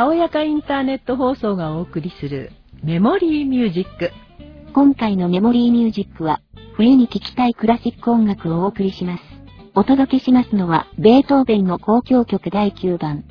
たおやかインターネット放送がお送りするメモリーミュージック。今回のメモリーミュージックは、冬に聴きたいクラシック音楽をお送りします。お届けしますのは、ベートーベンの交響曲第9番。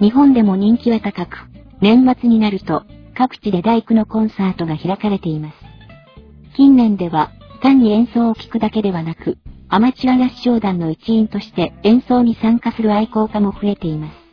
日本でも人気は高く、年末になると、各地で大工のコンサートが開かれています。近年では、単に演奏を聴くだけではなく、アマチュア合唱団の一員として演奏に参加する愛好家も増えています。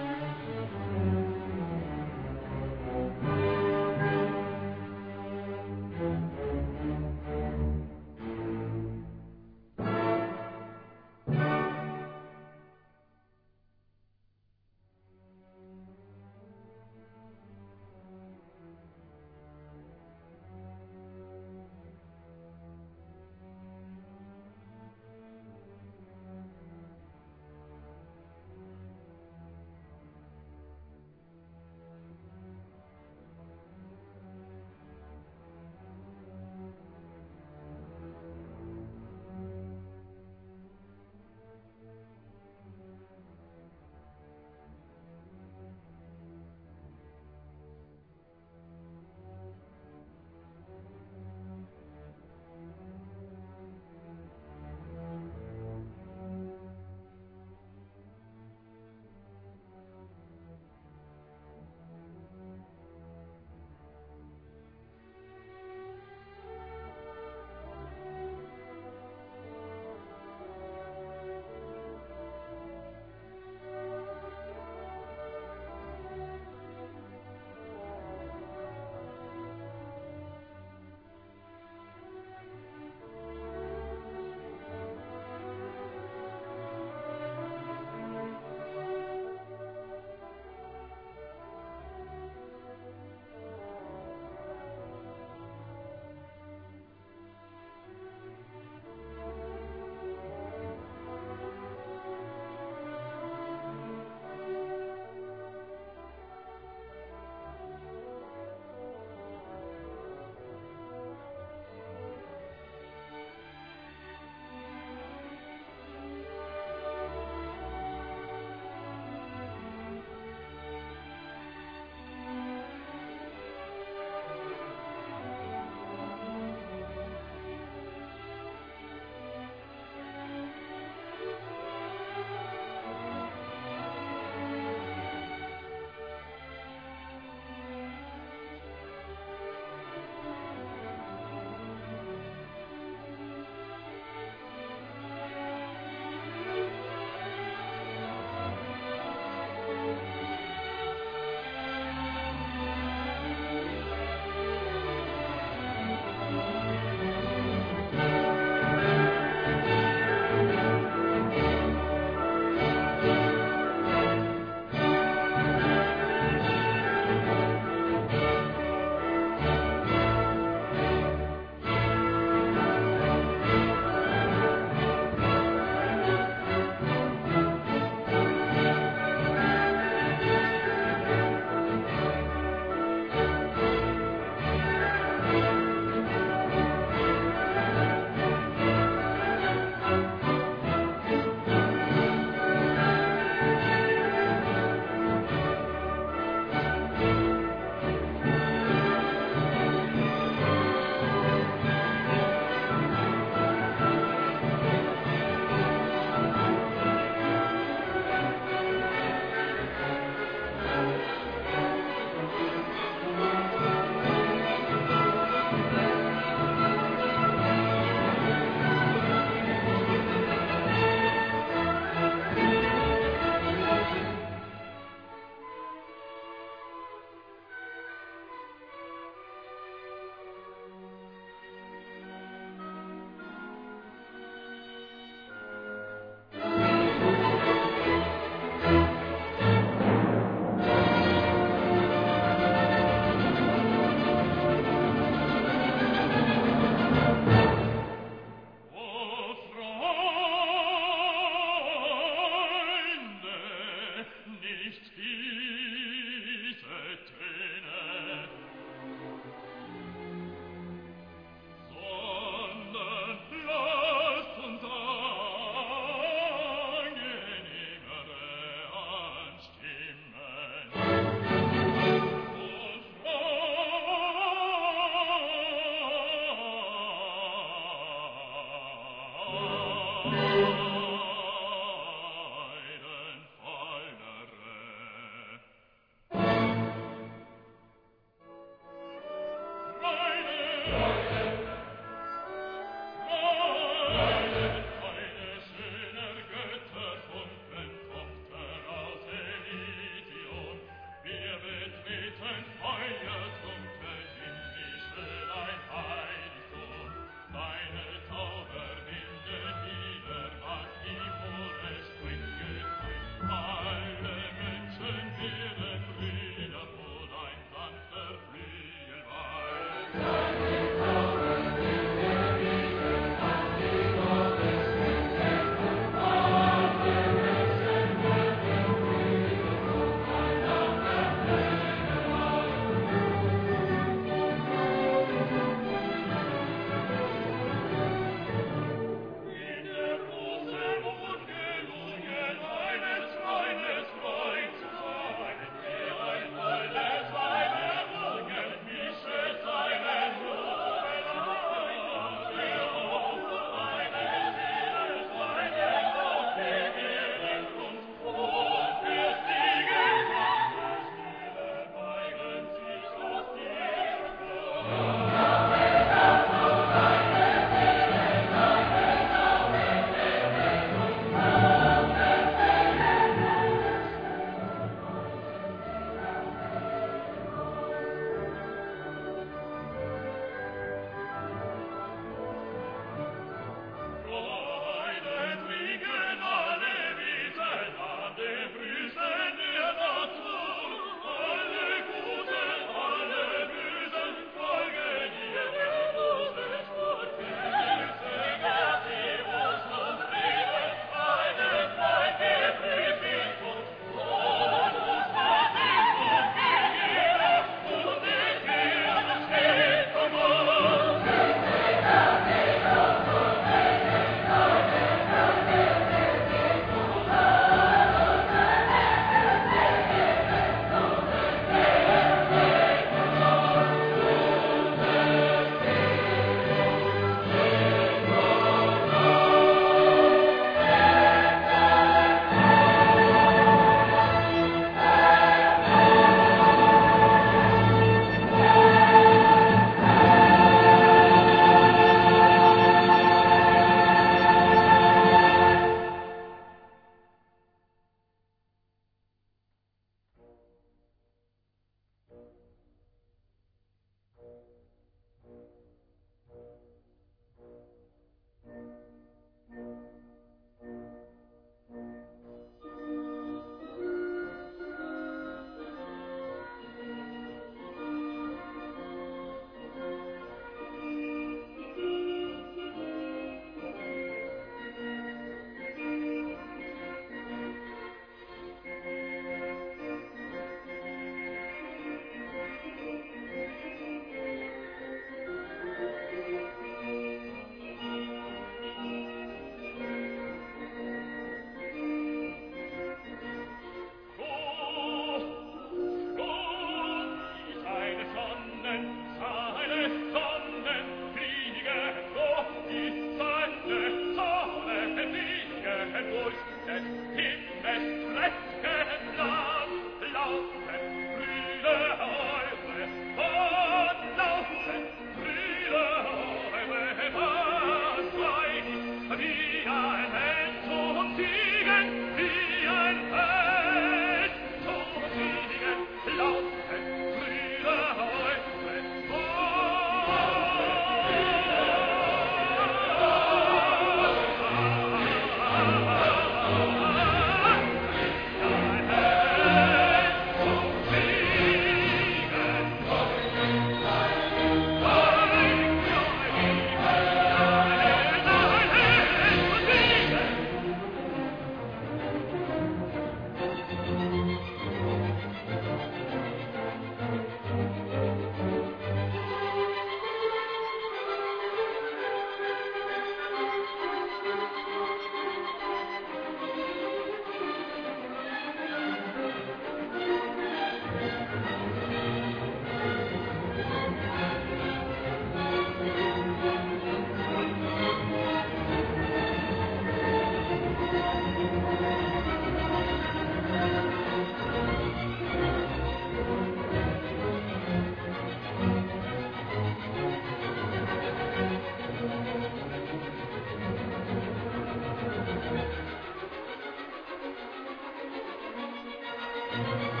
Thank you.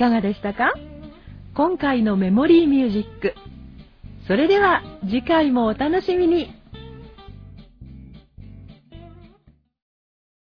かがでしたか？今回のメモリーミュージック。それでは次回もお楽しみに。